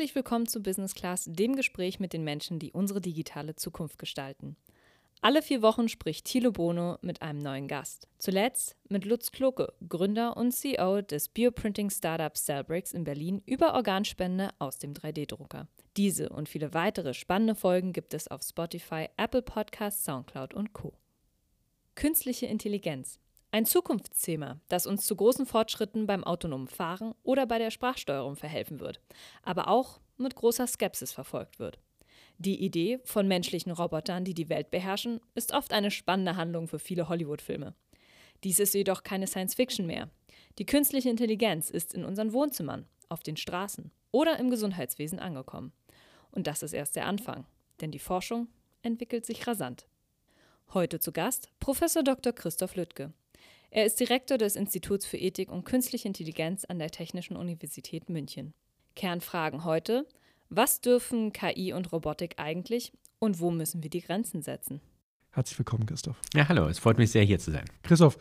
Herzlich willkommen zu Business Class, dem Gespräch mit den Menschen, die unsere digitale Zukunft gestalten. Alle vier Wochen spricht Thilo Bono mit einem neuen Gast. Zuletzt mit Lutz Kloke, Gründer und CEO des Bioprinting-Startups Cellbricks in Berlin, über Organspende aus dem 3D-Drucker. Diese und viele weitere spannende Folgen gibt es auf Spotify, Apple Podcasts, Soundcloud und Co. Künstliche Intelligenz. Ein Zukunftsthema, das uns zu großen Fortschritten beim autonomen Fahren oder bei der Sprachsteuerung verhelfen wird, aber auch mit großer Skepsis verfolgt wird. Die Idee von menschlichen Robotern, die die Welt beherrschen, ist oft eine spannende Handlung für viele Hollywood-Filme. Dies ist jedoch keine Science-Fiction mehr. Die künstliche Intelligenz ist in unseren Wohnzimmern, auf den Straßen oder im Gesundheitswesen angekommen. Und das ist erst der Anfang, denn die Forschung entwickelt sich rasant. Heute zu Gast Prof. Dr. Christoph Lüttke. Er ist Direktor des Instituts für Ethik und Künstliche Intelligenz an der Technischen Universität München. Kernfragen heute: was dürfen KI und Robotik eigentlich und wo müssen wir die Grenzen setzen? Herzlich willkommen, Christoph. Ja, hallo, es freut mich sehr, hier zu sein. Christoph,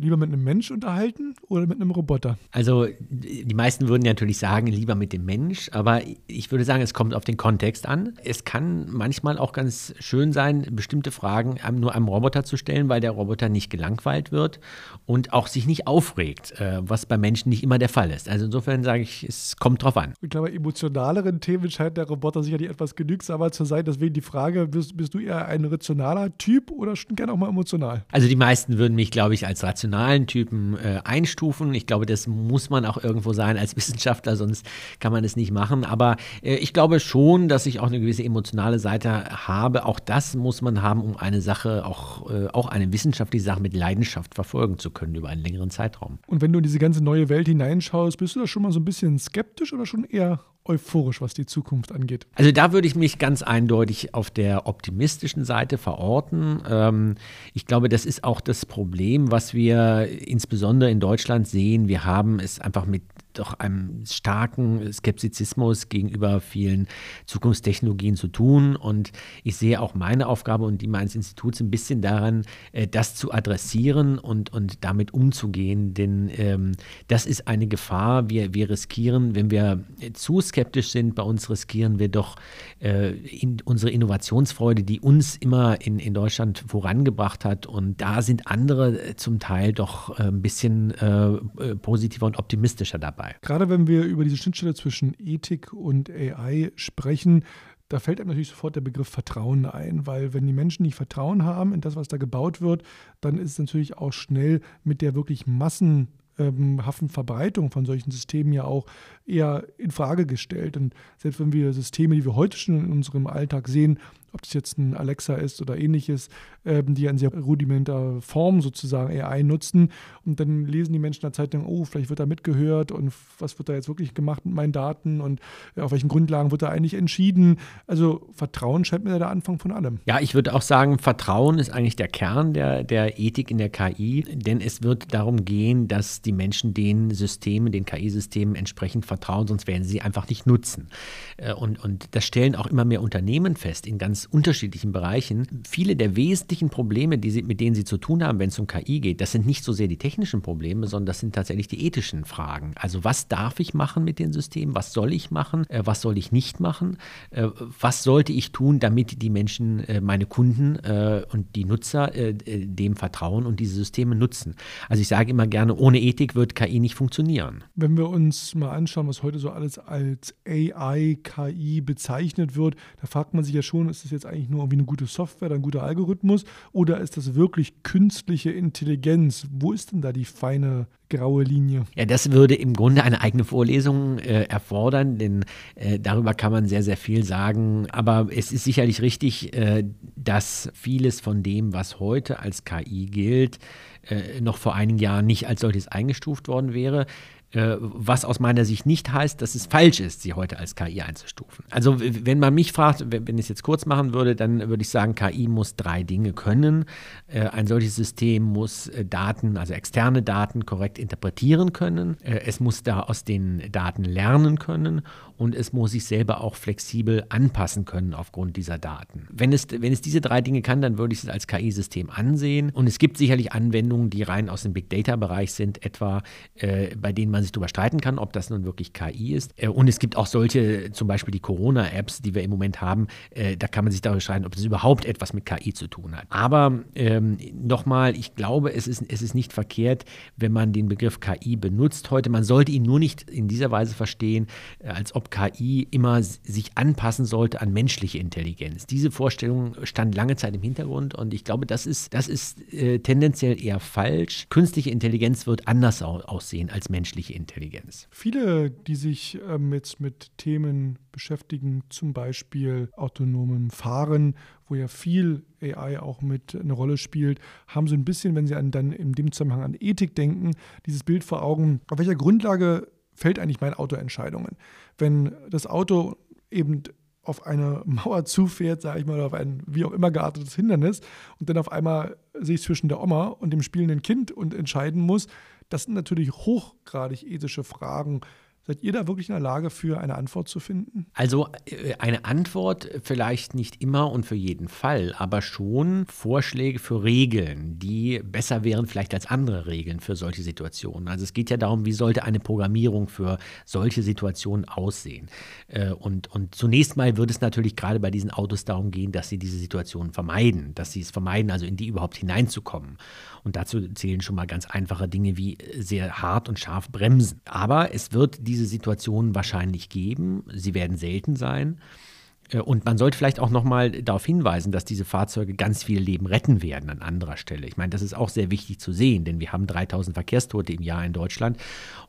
lieber mit einem Mensch unterhalten oder mit einem Roboter? Also die meisten würden natürlich sagen, lieber mit dem Mensch, aber ich würde sagen, es kommt auf den Kontext an. Es kann manchmal auch ganz schön sein, bestimmte Fragen nur einem Roboter zu stellen, weil der Roboter nicht gelangweilt wird und auch sich nicht aufregt, äh, was bei Menschen nicht immer der Fall ist. Also insofern sage ich, es kommt drauf an. Ich glaube, emotionaleren Themen scheint der Roboter sicherlich etwas genügsamer zu sein. Deswegen die Frage, bist, bist du eher ein rationaler Typ oder schon gerne auch mal emotional? Also die meisten würden mich, glaube ich, als rational rationalen Typen äh, einstufen. Ich glaube, das muss man auch irgendwo sein als Wissenschaftler, sonst kann man es nicht machen. Aber äh, ich glaube schon, dass ich auch eine gewisse emotionale Seite habe. Auch das muss man haben, um eine Sache, auch, äh, auch eine wissenschaftliche Sache mit Leidenschaft verfolgen zu können über einen längeren Zeitraum. Und wenn du in diese ganze neue Welt hineinschaust, bist du da schon mal so ein bisschen skeptisch oder schon eher euphorisch, was die Zukunft angeht? Also da würde ich mich ganz eindeutig auf der optimistischen Seite verorten. Ähm, ich glaube, das ist auch das Problem, was wir insbesondere in Deutschland sehen. Wir haben es einfach mit doch einem starken Skeptizismus gegenüber vielen Zukunftstechnologien zu tun. Und ich sehe auch meine Aufgabe und die meines Instituts ein bisschen daran, äh, das zu adressieren und, und damit umzugehen. Denn ähm, das ist eine Gefahr. Wir, wir riskieren, wenn wir zu skeptisch sind. Bei uns riskieren wir doch äh, in unsere Innovationsfreude, die uns immer in, in Deutschland vorangebracht hat. Und da sind andere äh, zum Teil doch äh, ein bisschen äh, äh, positiver und optimistischer dabei. Gerade wenn wir über diese Schnittstelle zwischen Ethik und AI sprechen, da fällt einem natürlich sofort der Begriff Vertrauen ein, weil wenn die Menschen nicht Vertrauen haben in das, was da gebaut wird, dann ist es natürlich auch schnell mit der wirklich Massen ähm, Verbreitung von solchen Systemen ja auch eher in Frage gestellt. Und selbst wenn wir Systeme, die wir heute schon in unserem Alltag sehen, ob das jetzt ein Alexa ist oder ähnliches, ähm, die in sehr rudimenter Form sozusagen AI nutzen. Und dann lesen die Menschen in der Zeitung, oh, vielleicht wird da mitgehört und was wird da jetzt wirklich gemacht mit meinen Daten und äh, auf welchen Grundlagen wird da eigentlich entschieden. Also Vertrauen scheint mir der Anfang von allem. Ja, ich würde auch sagen, Vertrauen ist eigentlich der Kern der, der Ethik in der KI, denn es wird darum gehen, dass die Menschen den Systemen, den KI-Systemen entsprechend vertrauen, sonst werden sie einfach nicht nutzen. Äh, und, und das stellen auch immer mehr Unternehmen fest in ganz unterschiedlichen Bereichen. Viele der wesentlichen Probleme, die sie, mit denen sie zu tun haben, wenn es um KI geht, das sind nicht so sehr die technischen Probleme, sondern das sind tatsächlich die ethischen Fragen. Also was darf ich machen mit den Systemen? Was soll ich machen? Äh, was soll ich nicht machen? Äh, was sollte ich tun, damit die Menschen, äh, meine Kunden und die Nutzer dem vertrauen und diese Systeme nutzen? Also ich sage immer gerne, ohne Ethik wird KI nicht funktionieren. Wenn wir uns mal anschauen, was heute so alles als AI, KI bezeichnet wird, da fragt man sich ja schon, ist das jetzt eigentlich nur irgendwie eine gute Software, ein guter Algorithmus oder ist das wirklich künstliche Intelligenz? Wo ist denn da die feine graue Linie? Ja, das würde im Grunde eine eigene Vorlesung äh, erfordern, denn äh, darüber kann man sehr, sehr viel sagen. Aber es ist sicherlich richtig, äh, dass vieles von dem, was heute als KI gilt, äh, noch vor einigen Jahren nicht als solches eingestuft worden wäre. Äh, was aus meiner Sicht nicht heißt, dass es falsch ist, sie heute als KI einzustufen. Also wenn man mich fragt, wenn ich es jetzt kurz machen würde, dann würde ich sagen, KI muss drei Dinge können. Äh, ein solches System muss äh, Daten, also externe Daten korrekt interpretieren können. Es muss da aus den Daten lernen können und es muss sich selber auch flexibel anpassen können aufgrund dieser Daten. Wenn es, wenn es diese drei Dinge kann, dann würde ich es als KI-System ansehen. Und es gibt sicherlich Anwendungen, die rein aus dem Big Data-Bereich sind, etwa bei denen man man sich darüber streiten kann, ob das nun wirklich KI ist. Äh, und es gibt auch solche, zum Beispiel die Corona-Apps, die wir im Moment haben, äh, da kann man sich darüber streiten, ob das überhaupt etwas mit KI zu tun hat. Aber ähm, nochmal, ich glaube, es ist, es ist nicht verkehrt, wenn man den Begriff KI benutzt heute. Man sollte ihn nur nicht in dieser Weise verstehen, äh, als ob KI immer sich anpassen sollte an menschliche Intelligenz. Diese Vorstellung stand lange Zeit im Hintergrund und ich glaube, das ist, das ist äh, tendenziell eher falsch. Künstliche Intelligenz wird anders aussehen als menschliche Intelligenz. Viele, die sich ähm, jetzt mit Themen beschäftigen, zum Beispiel autonomem Fahren, wo ja viel AI auch mit eine Rolle spielt, haben so ein bisschen, wenn sie an, dann in dem Zusammenhang an Ethik denken, dieses Bild vor Augen, auf welcher Grundlage fällt eigentlich mein Auto Entscheidungen? Wenn das Auto eben auf eine Mauer zufährt, sage ich mal, oder auf ein wie auch immer geartetes Hindernis und dann auf einmal sich zwischen der Oma und dem spielenden Kind und entscheiden muss, das sind natürlich hochgradig ethische Fragen, Seid ihr da wirklich in der Lage, für eine Antwort zu finden? Also äh, eine Antwort vielleicht nicht immer und für jeden Fall, aber schon Vorschläge für Regeln, die besser wären vielleicht als andere Regeln für solche Situationen. Also es geht ja darum, wie sollte eine Programmierung für solche Situationen aussehen. Äh, und, und zunächst mal würde es natürlich gerade bei diesen Autos darum gehen, dass sie diese Situationen vermeiden, dass sie es vermeiden, also in die überhaupt hineinzukommen. Und dazu zählen schon mal ganz einfache Dinge wie sehr hart und scharf bremsen. Aber es wird diese Situationen wahrscheinlich geben. Sie werden selten sein. Äh, und man sollte vielleicht auch nochmal darauf hinweisen, dass diese Fahrzeuge ganz viele Leben retten werden an anderer Stelle. Ich meine, das ist auch sehr wichtig zu sehen, denn wir haben 3000 Verkehrstote im Jahr in Deutschland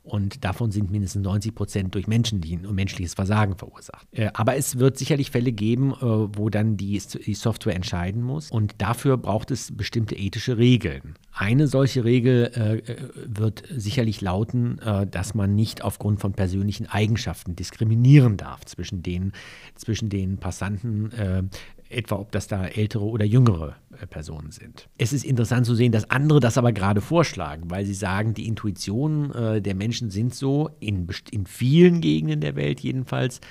und davon sind mindestens 90 Prozent durch menschlichen und menschliches Versagen verursacht. Äh, aber es wird sicherlich Fälle geben, äh, wo dann die Software entscheiden muss und dafür braucht es bestimmte ethische Regeln. Eine solche Regel wird sicherlich lauten, dass man nicht aufgrund von persönlichen Eigenschaften diskriminieren darf zwischen den, zwischen den Passanten, äh, etwa ob das da ältere oder jüngere äh, Personen sind. Es ist interessant zu sehen, dass andere das aber gerade vorschlagen, weil sie sagen, die Intuitionen äh, der Menschen sind so, in, in vielen Gegenden der Welt jedenfalls,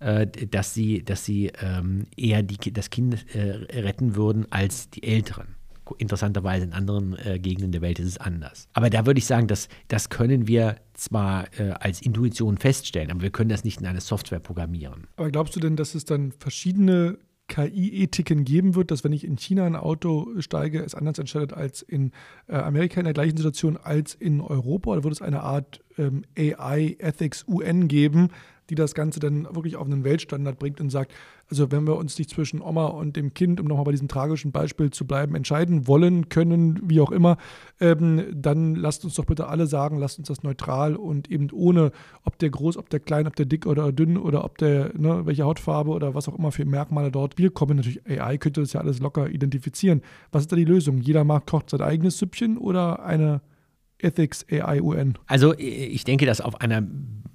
äh, dass sie, dass sie ähm, eher die, das Kind äh, retten würden als die Älteren. Interessanterweise in anderen äh, Gegenden der Welt ist es anders. Aber da würde ich sagen, dass, das können wir zwar äh, als Intuition feststellen, aber wir können das nicht in eine Software programmieren. Aber glaubst du denn, dass es dann verschiedene KI-Ethiken geben wird, dass wenn ich in China ein Auto steige, es anders entscheidet als in äh, Amerika in der gleichen Situation als in Europa? Oder wird es eine Art ähm, AI-Ethics-UN geben, die das Ganze dann wirklich auf einen Weltstandard bringt und sagt, also wenn wir uns nicht zwischen Oma und dem Kind, um nochmal bei diesem tragischen Beispiel zu bleiben, entscheiden wollen, können, wie auch immer, ähm, dann lasst uns doch bitte alle sagen, lasst uns das neutral und eben ohne, ob der groß, ob der klein, ob der dick oder dünn oder ob der, ne, welche Hautfarbe oder was auch immer für Merkmale dort. Wir kommen natürlich, AI könnte das ja alles locker identifizieren. Was ist da die Lösung? Jeder mag kocht sein eigenes Süppchen oder eine Ethics AI UN? Also ich denke, dass auf einer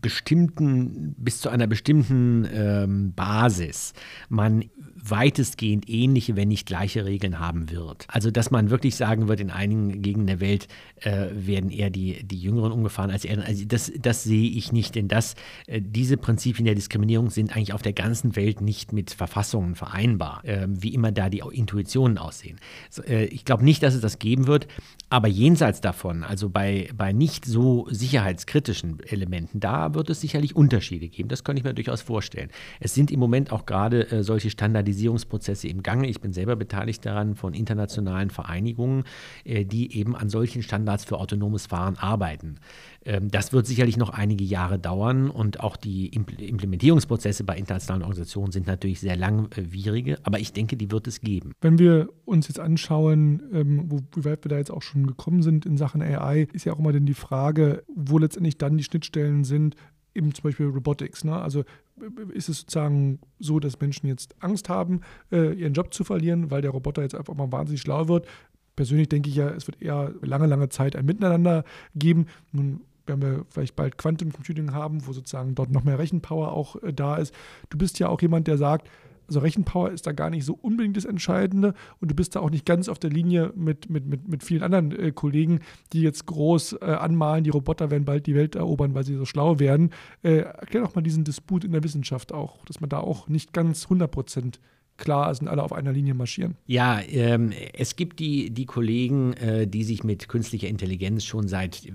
bestimmten, bis zu einer bestimmten ähm, Basis man weitestgehend ähnliche, wenn nicht gleiche Regeln haben wird. Also dass man wirklich sagen wird, in einigen Gegenden der Welt äh, werden eher die, die Jüngeren umgefahren als die Älteren. Also das, das sehe ich nicht, denn das, äh, diese Prinzipien der Diskriminierung sind eigentlich auf der ganzen Welt nicht mit Verfassungen vereinbar, äh, wie immer da die Intuitionen aussehen. So, äh, ich glaube nicht, dass es das geben wird, aber jenseits davon, also bei, bei nicht so sicherheitskritischen Elementen, da wird es sicherlich Unterschiede geben. Das könnte ich mir durchaus vorstellen. Es sind im Moment auch gerade äh, solche Standardisierungsprozesse im Gange. Ich bin selber beteiligt daran von internationalen Vereinigungen, äh, die eben an solchen Standards für autonomes Fahren arbeiten. Ähm, das wird sicherlich noch einige Jahre dauern und auch die Implementierungsprozesse bei internationalen Organisationen sind natürlich sehr langwierige, aber ich denke, die wird es geben. Wenn wir uns jetzt anschauen, ähm, wie weit wir da jetzt auch schon gekommen sind in Sachen AI, ist ja auch immer dann die Frage, wo letztendlich dann die Schnittstellen sind, eben zum Beispiel Robotics. Ne? Also ist es sozusagen so, dass Menschen jetzt Angst haben, äh, ihren Job zu verlieren, weil der Roboter jetzt einfach mal wahnsinnig schlau wird. Persönlich denke ich ja, es wird eher lange, lange Zeit ein Miteinander geben. Nun werden wir vielleicht bald Quantum Computing haben, wo sozusagen dort noch mehr Rechenpower auch äh, da ist. Du bist ja auch jemand, der sagt, also Rechenpower ist da gar nicht so unbedingt das Entscheidende und du bist da auch nicht ganz auf der Linie mit, mit, mit, mit vielen anderen äh, Kollegen, die jetzt groß äh, anmalen, die Roboter werden bald die Welt erobern, weil sie so schlau werden. Äh, erklär doch mal diesen Disput in der Wissenschaft auch, dass man da auch nicht ganz 100 Prozent klar sind, alle auf einer Linie marschieren. Ja, ähm, es gibt die, die Kollegen, äh, die sich mit künstlicher Intelligenz schon seit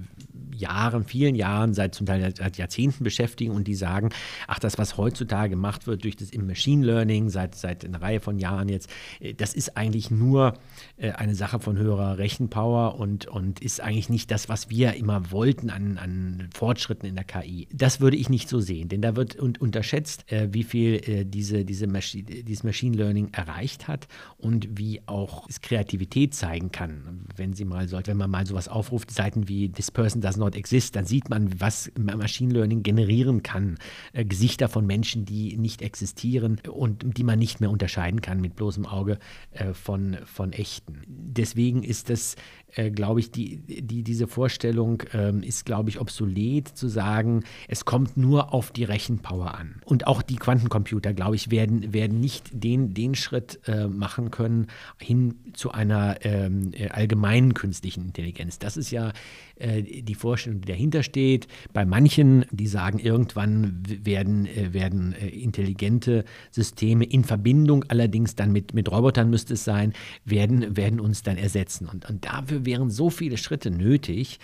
Jahren, vielen Jahren, seit zum Teil seit Jahrzehnten beschäftigen und die sagen, ach, das, was heutzutage gemacht wird durch das im Machine Learning, seit, seit einer Reihe von Jahren jetzt, äh, das ist eigentlich nur äh, eine Sache von höherer Rechenpower und, und ist eigentlich nicht das, was wir immer wollten an, an Fortschritten in der KI. Das würde ich nicht so sehen, denn da wird unterschätzt, äh, wie viel diese, diese Maschine, dieses Machine Learning erreicht hat und wie auch es Kreativität zeigen kann. Wenn Sie mal wenn man mal sowas aufruft, Seiten wie This Person Does Not Exist, dann sieht man, was Machine Learning generieren kann. Äh, Gesichter von Menschen, die nicht existieren und die man nicht mehr unterscheiden kann mit bloßem Auge äh, von, von echten. Deswegen ist das äh, glaube ich, die, die, diese Vorstellung ähm, ist, glaube ich, obsolet zu sagen, es kommt nur auf die Rechenpower an. Und auch die Quantencomputer, glaube ich, werden, werden nicht den, den Schritt äh, machen können hin zu einer ähm, äh, allgemeinen künstlichen Intelligenz. Das ist ja äh, die Vorstellung, die dahinter steht. Bei manchen, die sagen, irgendwann werden, äh, werden äh, intelligente Systeme in Verbindung, allerdings dann mit, mit Robotern müsste es sein, werden, werden uns dann ersetzen. Und, und dafür wären so viele Schritte nötig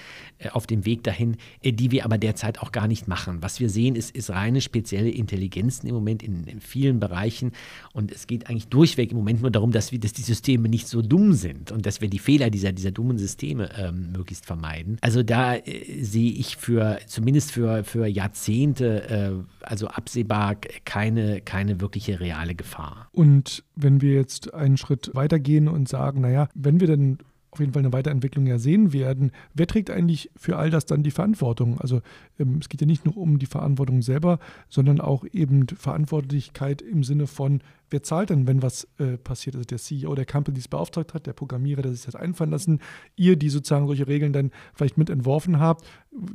auf dem Weg dahin, die wir aber derzeit auch gar nicht machen. Was wir sehen, ist, ist reine spezielle Intelligenzen im Moment in, in vielen Bereichen. Und es geht eigentlich durchweg im Moment nur darum, dass, wir, dass die Systeme nicht so dumm sind und dass wir die Fehler dieser, dieser dummen Systeme ähm, möglichst vermeiden. Also da äh, sehe ich für, zumindest für, für Jahrzehnte, äh, also absehbar keine, keine wirkliche reale Gefahr. Und wenn wir jetzt einen Schritt weitergehen und sagen, naja, wenn wir denn auf jeden Fall eine Weiterentwicklung ja sehen werden. Wer trägt eigentlich für all das dann die Verantwortung? Also ähm, es geht ja nicht nur um die Verantwortung selber, sondern auch eben Verantwortlichkeit im Sinne von, wer zahlt denn, wenn was äh, passiert? Also der CEO der Company, die es beauftragt hat, der Programmierer, der sich das einfallen lassen, ihr, die sozusagen solche Regeln dann vielleicht mit entworfen habt,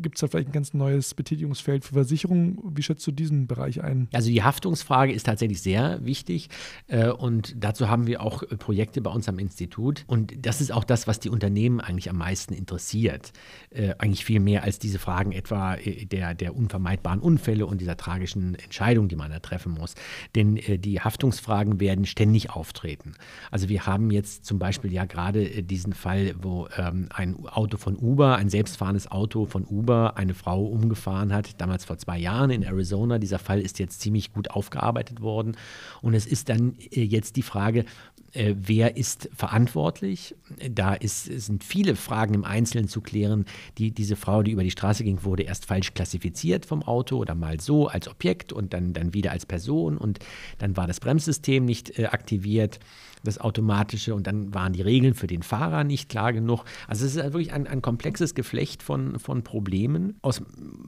gibt es da vielleicht ein ganz neues Betätigungsfeld für Versicherungen? Wie schätzt du diesen Bereich ein? Also die Haftungsfrage ist tatsächlich sehr wichtig äh, und dazu haben wir auch äh, Projekte bei uns am Institut und das ist auch das, was die Unternehmen eigentlich am meisten interessiert. Äh, eigentlich viel mehr als diese Fragen etwa äh, der, der unvermeidbaren Unfälle und dieser tragischen Entscheidung, die man da treffen muss. Denn die Haftungsfrage Rechtsfragen werden ständig auftreten. Also wir haben jetzt zum Beispiel ja gerade äh, diesen Fall, wo ähm, ein Auto von Uber, ein selbstfahrendes Auto von Uber eine Frau umgefahren hat, damals vor zwei Jahren in Arizona. Dieser Fall ist jetzt ziemlich gut aufgearbeitet worden. Und es ist dann äh, jetzt die Frage, äh, wer ist verantwortlich? Da ist, sind viele Fragen im Einzelnen zu klären. Die, diese Frau, die über die Straße ging, wurde erst falsch klassifiziert vom Auto oder mal so als Objekt und dann, dann wieder als Person und dann war das Bremssystem nicht äh, aktiviert das Automatische und dann waren die Regeln für den Fahrer nicht klar genug. Also es ist wirklich ein, ein komplexes Geflecht von, von Problemen. Aus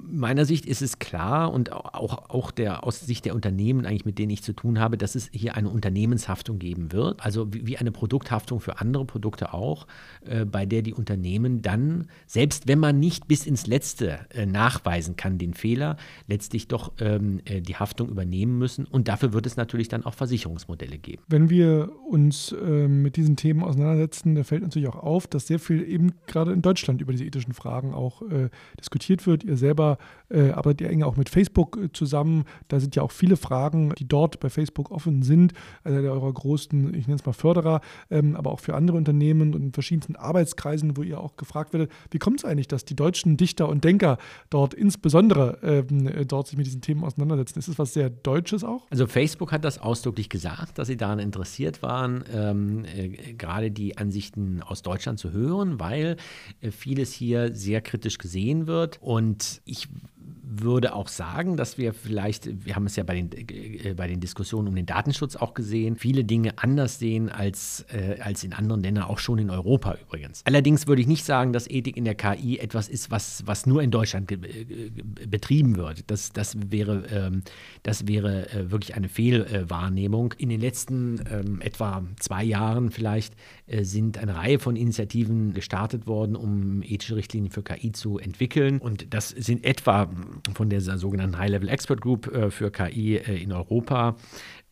meiner Sicht ist es klar und auch, auch der, aus Sicht der Unternehmen eigentlich, mit denen ich zu tun habe, dass es hier eine Unternehmenshaftung geben wird. Also wie, wie eine Produkthaftung für andere Produkte auch, äh, bei der die Unternehmen dann, selbst wenn man nicht bis ins Letzte äh, nachweisen kann, den Fehler, letztlich doch ähm, äh, die Haftung übernehmen müssen. Und dafür wird es natürlich dann auch Versicherungsmodelle geben. Wenn wir uns uns äh, mit diesen Themen auseinandersetzen, da fällt natürlich auch auf, dass sehr viel eben gerade in Deutschland über diese ethischen Fragen auch äh, diskutiert wird. Ihr selber äh, arbeitet ja eng auch mit Facebook äh, zusammen. Da sind ja auch viele Fragen, die dort bei Facebook offen sind. Also der eurer großen, ich nenne es mal Förderer, ähm, aber auch für andere Unternehmen und in verschiedensten Arbeitskreisen, wo ihr auch gefragt werdet, wie kommt es eigentlich, dass die deutschen Dichter und Denker dort insbesondere ähm, äh, dort sich mit diesen Themen auseinandersetzen? Ist es was sehr Deutsches auch? Also Facebook hat das ausdrücklich gesagt, dass sie daran interessiert waren ähm, äh, gerade die Ansichten aus Deutschland zu hören, weil äh, vieles hier sehr kritisch gesehen wird. Und ich würde auch sagen, dass wir vielleicht, wir haben es ja bei den, äh, bei den Diskussionen um den Datenschutz auch gesehen, viele Dinge anders sehen als, äh, als in anderen Ländern, auch schon in Europa übrigens. Allerdings würde ich nicht sagen, dass Ethik in der KI etwas ist, was, was nur in Deutschland betrieben wird. Das, das wäre, ähm, das wäre äh, wirklich eine Fehlwahrnehmung. In den letzten ähm, etwa zwei Jahren vielleicht äh, sind eine Reihe von Initiativen gestartet worden, um ethische Richtlinien für KI zu entwickeln. Und das sind etwa von der sogenannten High-Level Expert Group äh, für KI äh, in Europa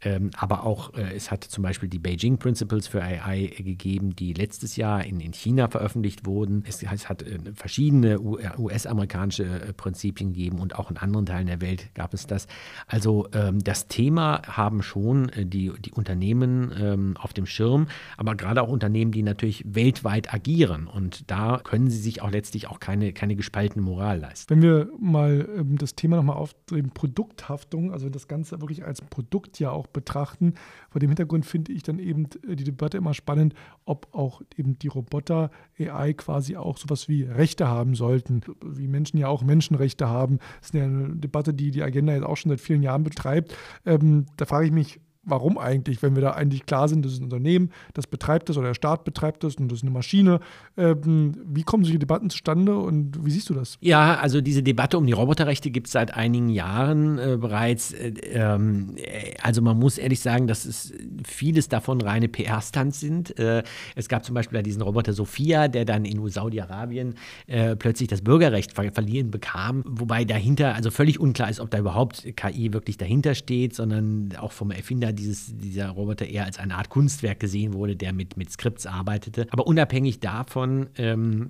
Ähm, aber auch, äh, es hat zum Beispiel die Beijing Principles für AI gegeben, die letztes Jahr in, in China veröffentlicht wurden. Es, es hat äh, verschiedene US-amerikanische äh, Prinzipien gegeben und auch in anderen Teilen der Welt gab es das. Also ähm, das Thema haben schon äh, die, die Unternehmen ähm, auf dem Schirm, aber gerade auch Unternehmen, die natürlich weltweit agieren. Und da können sie sich auch letztlich auch keine, keine gespaltene Moral leisten. Wenn wir mal ähm, das Thema nochmal aufdrehen, Produkthaftung, also das Ganze wirklich als Produkt ja auch betrachten, vor dem Hintergrund finde ich dann eben äh, die Debatte immer spannend, ob auch eben die Roboter AI quasi auch sowas wie Rechte haben sollten, wie Menschen ja auch Menschenrechte haben. Das ist eine Debatte, die die Agenda jetzt auch schon seit vielen Jahren betreibt. Ähm, da frage ich mich, warum eigentlich, wenn wir da eigentlich klar sind, das ist ein Unternehmen, das betreibt das oder der Staat betreibt das und das ist eine Maschine. Ähm, wie kommen solche Debatten zustande und wie siehst du das? Ja, also diese Debatte um die Roboterrechte gibt es seit einigen Jahren äh, bereits. Äh, ähm, also man muss ehrlich sagen, dass es vieles davon reine PR-Stunts sind. Äh, es gab zum Beispiel diesen Roboter Sophia, der dann in Saudi-Arabien äh, plötzlich das Bürgerrecht ver verliehen bekam, wobei dahinter also völlig unklar ist, ob da überhaupt KI wirklich dahinter steht, sondern auch vom Erfinder dieses, dieser Roboter eher als eine Art Kunstwerk gesehen wurde, der mit, mit Skripts arbeitete. Aber unabhängig davon, ähm,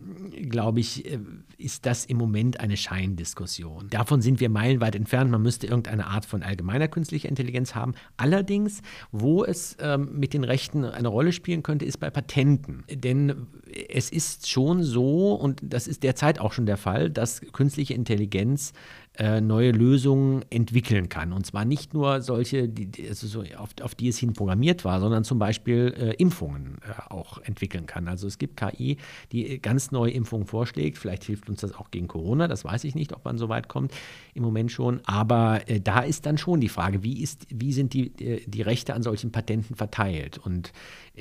glaube ich, äh, ist das im Moment eine Scheindiskussion. Davon sind wir meilenweit entfernt. Man müsste irgendeine Art von allgemeiner künstlicher Intelligenz haben. Allerdings, wo es ähm, mit den Rechten eine Rolle spielen könnte, ist bei Patenten. Denn es ist schon so, und das ist derzeit auch schon der Fall, dass künstliche Intelligenz äh, neue Lösungen entwickeln kann. Und zwar nicht nur solche, die, also so auf, auf, die es hin programmiert war, sondern zum Beispiel äh, Impfungen äh, auch entwickeln kann. Also es gibt KI, die ganz neue Impfungen vorschlägt. Vielleicht hilft uns das auch gegen Corona, das weiß ich nicht, ob man so weit kommt im Moment schon. Aber äh, da ist dann schon die Frage, wie, ist, wie sind die, äh, die Rechte an solchen Patenten verteilt? Und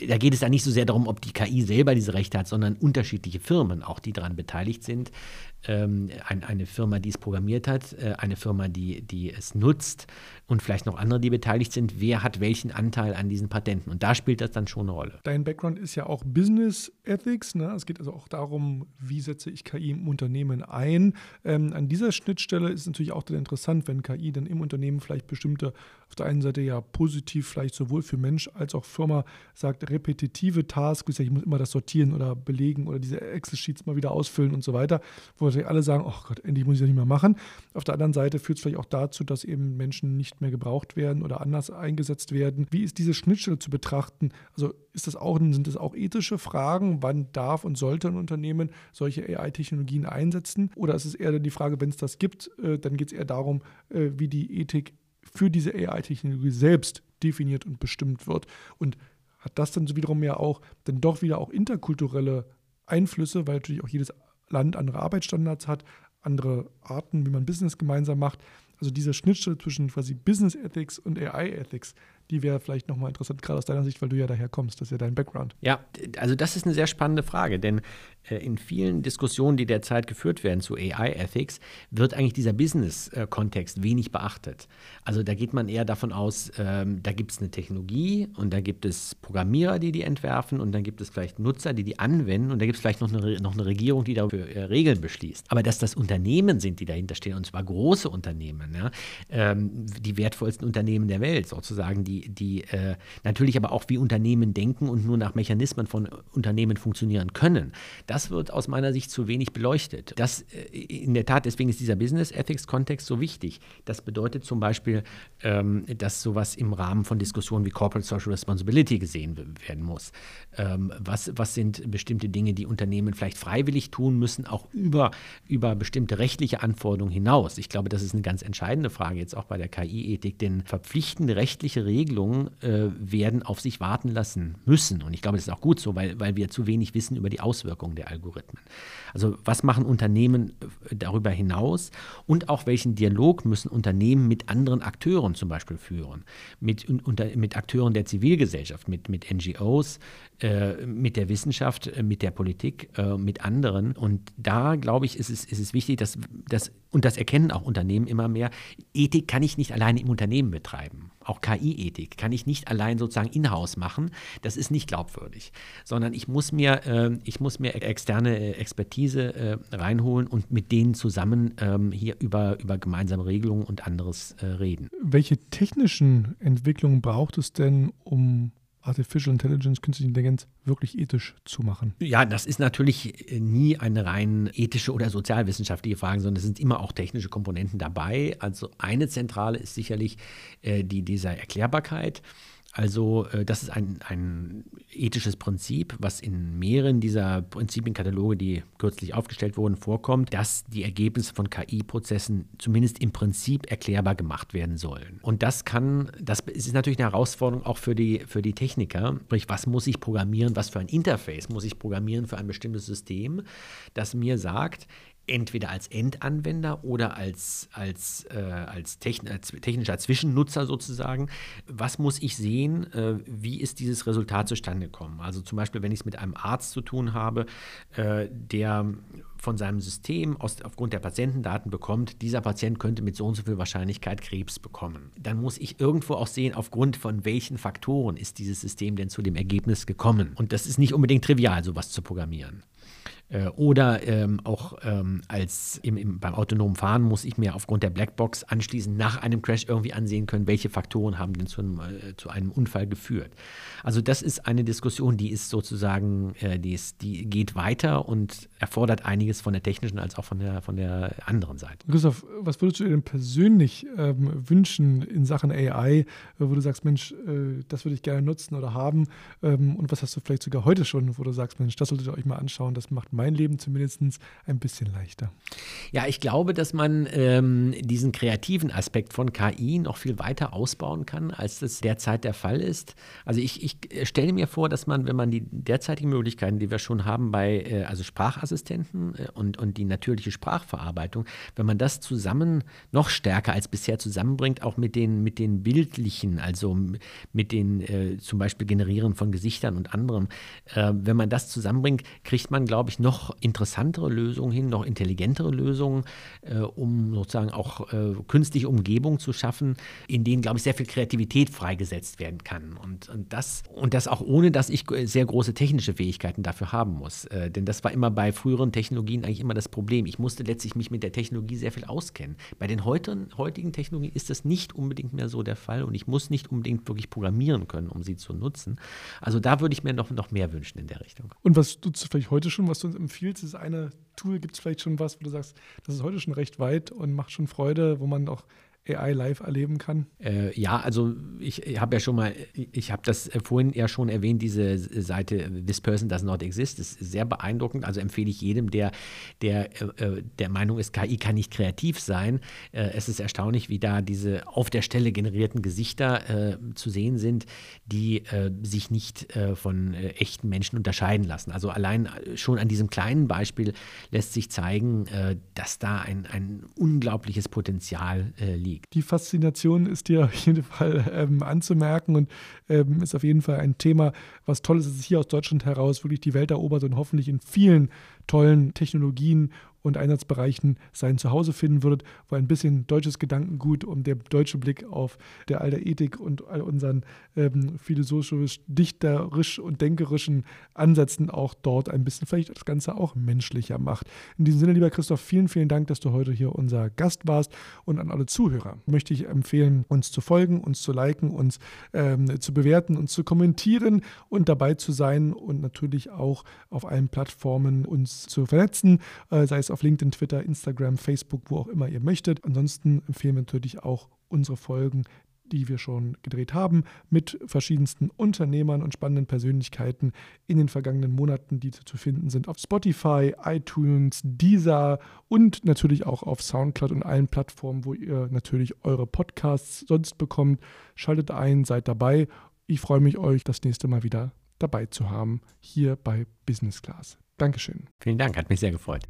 da geht es dann nicht so sehr darum, ob die KI selber diese Rechte hat, sondern unterschiedliche Firmen, auch die daran beteiligt sind, ähm, ein, eine Firma, die es programmiert hat, äh, eine Firma, die, die es nutzt und vielleicht noch andere, die beteiligt sind. Wer hat welchen Anteil an diesen Patenten? Und da spielt das dann schon eine Rolle. Dein Background ist ja auch Business Ethics. Ne? Es geht also auch darum, wie setze ich KI im Unternehmen ein. Ähm, an dieser Schnittstelle ist natürlich auch dann interessant, wenn KI dann im Unternehmen vielleicht bestimmte, auf der einen Seite ja positiv, vielleicht sowohl für Mensch als auch Firma sagt, repetitive Tasks, ich muss immer das sortieren oder belegen oder diese Excel-Sheets mal wieder ausfüllen und so weiter, wo natürlich alle sagen, oh Gott, endlich muss ich das nicht mehr machen. Auf der anderen Seite führt es vielleicht auch dazu, dass eben Menschen nicht mehr gebraucht werden oder anders eingesetzt werden. Wie ist diese Schnittstelle zu betrachten? Also ist das auch, sind das auch ethische Fragen? Wann darf und sollte ein Unternehmen solche AI-Technologien einsetzen? Oder ist es eher die Frage, wenn es das gibt, äh, dann geht es eher darum, äh, wie die Ethik für diese AI-Technologie selbst definiert und bestimmt wird. Und hat das dann wiederum ja auch dann doch wieder auch interkulturelle Einflüsse, weil natürlich auch jedes Land andere Arbeitsstandards hat, andere Arten, wie man Business gemeinsam macht. Also diese Schnittstelle zwischen quasi Business Ethics und AI Ethics, die wäre vielleicht nochmal interessant, gerade aus deiner Sicht, weil du ja daher kommst. Das ist ja dein Background. Ja, also das ist eine sehr spannende Frage, denn äh, in vielen Diskussionen, die derzeit geführt werden zu AI-Ethics, wird eigentlich dieser Business-Kontext wenig beachtet. Also da geht man eher davon aus, ähm, da gibt es eine Technologie und da gibt es Programmierer, die die entwerfen und dann gibt es vielleicht Nutzer, die die anwenden und da gibt es vielleicht noch eine, noch eine Regierung, die dafür äh, Regeln beschließt. Aber dass das Unternehmen sind, die dahinter stehen, und zwar große Unternehmen, ja, ähm, die wertvollsten Unternehmen der Welt sozusagen, die, die äh, natürlich aber auch wie Unternehmen denken und nur nach Mechanismen von Unternehmen funktionieren können das wird aus meiner Sicht zu wenig beleuchtet. Das äh, in der Tat, deswegen ist dieser Business Ethics Kontext so wichtig. Das bedeutet zum Beispiel, ähm, dass sowas im Rahmen von Diskussionen wie Corporate Social Responsibility gesehen werden muss. Ähm, was, was sind bestimmte Dinge, die Unternehmen vielleicht freiwillig tun müssen, auch über, über bestimmte rechtliche Anforderungen hinaus? Ich glaube, das ist eine ganz entscheidende Frage jetzt auch bei der KI-Ethik, denn verpflichtende rechtliche Regelungen äh, werden auf sich warten lassen müssen. Und ich glaube, das ist auch gut so, weil, weil wir zu wenig wissen über die Auswirkungen der Algorithmen. Also was machen Unternehmen äh, darüber hinaus und auch welchen Dialog müssen Unternehmen mit anderen Akteuren zum Beispiel führen, mit, unter, mit Akteuren der Zivilgesellschaft, mit, mit NGOs, äh, mit der Wissenschaft, äh, mit der Politik, äh, mit anderen. Und da, glaube ich, ist es, ist es wichtig, dass, dass und das erkennen auch Unternehmen immer mehr, Ethik kann ich nicht alleine im Unternehmen betreiben. Auch KI-Ethik kann ich nicht allein sozusagen in-house machen. Das ist nicht glaubwürdig, sondern ich muss mir, äh, ich muss mir externe äh, Expertise äh, reinholen und mit denen zusammen ähm, hier über, über gemeinsame Regelungen und anderes äh, reden. Welche technischen Entwicklungen braucht es denn, um Artificial Intelligence, künstliche Intelligenz wirklich ethisch zu machen? Ja, das ist natürlich äh, nie eine rein ethische oder sozialwissenschaftliche Frage, sondern es sind immer auch technische Komponenten dabei. Also eine zentrale ist sicherlich äh, die dieser Erklärbarkeit. Also äh, das ist ein, ein ethisches Prinzip, was in mehreren dieser Prinzipienkataloge, die kürzlich aufgestellt wurden, vorkommt, dass die Ergebnisse von KI-Prozessen zumindest im Prinzip erklärbar gemacht werden sollen. Und das kann, das ist natürlich eine Herausforderung auch für die, für die Techniker. Sprich, was muss ich programmieren, was für ein Interface muss ich programmieren für ein bestimmtes System, das mir sagt, entweder als Endanwender oder als, als, äh, als, techn als, technischer Zwischennutzer sozusagen, was muss ich sehen, äh, wie ist dieses Resultat zustande gekommen. Also zum Beispiel, wenn ich es mit einem Arzt zu tun habe, äh, der von seinem System aus, aufgrund der Patientendaten bekommt, dieser Patient könnte mit so und so viel Wahrscheinlichkeit Krebs bekommen. Dann muss ich irgendwo auch sehen, aufgrund von welchen Faktoren ist dieses System denn zu dem Ergebnis gekommen. Und das ist nicht unbedingt trivial, sowas zu programmieren. Äh, oder ähm, auch ähm, als im, im, beim autonomen Fahren muss ich mir aufgrund der Blackbox anschließend nach einem Crash irgendwie ansehen können, welche Faktoren haben denn zu einem, äh, zu einem Unfall geführt. Also das ist eine Diskussion, die ist sozusagen, äh, die, ist, die geht weiter und erfordert einiges von der technischen als auch von der, von der anderen Seite. Christoph, was würdest du dir denn persönlich ähm, wünschen in Sachen AI, äh, wo du sagst, Mensch, äh, das würde ich gerne nutzen oder haben? Ähm, und was hast du vielleicht sogar heute schon, wo du sagst, Mensch, das solltet ihr euch mal anschauen, das macht mein Leben zumindest ein bisschen leichter. Ja, ich glaube, dass man ähm, diesen kreativen Aspekt von KI noch viel weiter ausbauen kann, als das derzeit der Fall ist. Also ich, ich stelle mir vor, dass man, wenn man die derzeitigen Möglichkeiten, die wir schon haben bei äh, also Sprachassistenten äh, und, und die natürliche Sprachverarbeitung, wenn man das zusammen noch stärker als bisher zusammenbringt, auch mit den, mit den bildlichen, also mit den äh, zum Beispiel Generieren von Gesichtern und anderem, äh, wenn man das zusammenbringt, kriegt man, glaube ich, noch interessantere Lösungen hin, noch intelligentere Lösungen, äh, um sozusagen auch äh, künstliche Umgebungen zu schaffen, in denen, glaube ich, sehr viel Kreativität freigesetzt werden kann. Und, und, das, und das auch ohne, dass ich sehr große technische Fähigkeiten dafür haben muss. Äh, denn das war immer bei früheren Technologien eigentlich immer das Problem. Ich musste letztlich mich mit der Technologie sehr viel auskennen. Bei den heutigen, heutigen Technologien ist das nicht unbedingt mehr so der Fall und ich muss nicht unbedingt wirklich programmieren können, um sie zu nutzen. Also da würde ich mir noch, noch mehr wünschen in der Richtung. Und was du vielleicht heute schon, was du uns empfiehlst, ist eine Tool, gibt es vielleicht schon was, wo du sagst, das ist heute schon recht weit und macht schon Freude, wo man auch AI live erleben kann? Äh, ja, also ich, ich habe ja schon mal, ich habe das vorhin ja schon erwähnt, diese Seite This Person Does Not Exist, ist sehr beeindruckend. Also empfehle ich jedem, der der, äh, der Meinung ist, KI kann nicht kreativ sein. Äh, es ist erstaunlich, wie da diese auf der Stelle generierten Gesichter äh, zu sehen sind, die äh, sich nicht äh, von echten Menschen unterscheiden lassen. Also allein schon an diesem kleinen Beispiel lässt sich zeigen, dass da ein, ein unglaubliches Potenzial liegt liegt. Die Faszination ist dir auf jeden Fall ähm, anzumerken und ähm, ist auf jeden Fall ein Thema, was toll ist, dass es hier aus Deutschland heraus wirklich die Welt erobert und hoffentlich in vielen tollen Technologien und Einsatzbereichen sein Zuhause finden würdet, wo ein bisschen deutsches Gedankengut und der deutsche Blick auf der alte Ethik und all unseren ähm, philosophisch, dichterisch und denkerischen Ansätzen auch dort ein bisschen vielleicht das Ganze auch menschlicher macht. In diesem Sinne, lieber Christoph, vielen, vielen Dank, dass du heute hier unser Gast warst und an alle Zuhörer möchte ich empfehlen, uns zu folgen, uns zu liken, uns ähm, zu bewerten, uns zu kommentieren und dabei zu sein und natürlich auch auf allen Plattformen uns zu vernetzen, äh, sei es auf LinkedIn, Twitter, Instagram, Facebook, wo auch immer ihr möchtet. Ansonsten empfehlen wir natürlich auch unsere Folgen, die wir schon gedreht haben, mit verschiedensten Unternehmern und spannenden Persönlichkeiten in den vergangenen Monaten, die zu finden sind auf Spotify, iTunes, Deezer und natürlich auch auf Soundcloud und allen Plattformen, wo ihr natürlich eure Podcasts sonst bekommt. Schaltet ein, seid dabei. Ich freue mich, euch das nächste Mal wieder dabei zu haben, hier bei Business Class. Dankeschön. Vielen Dank, hat mich sehr gefreut.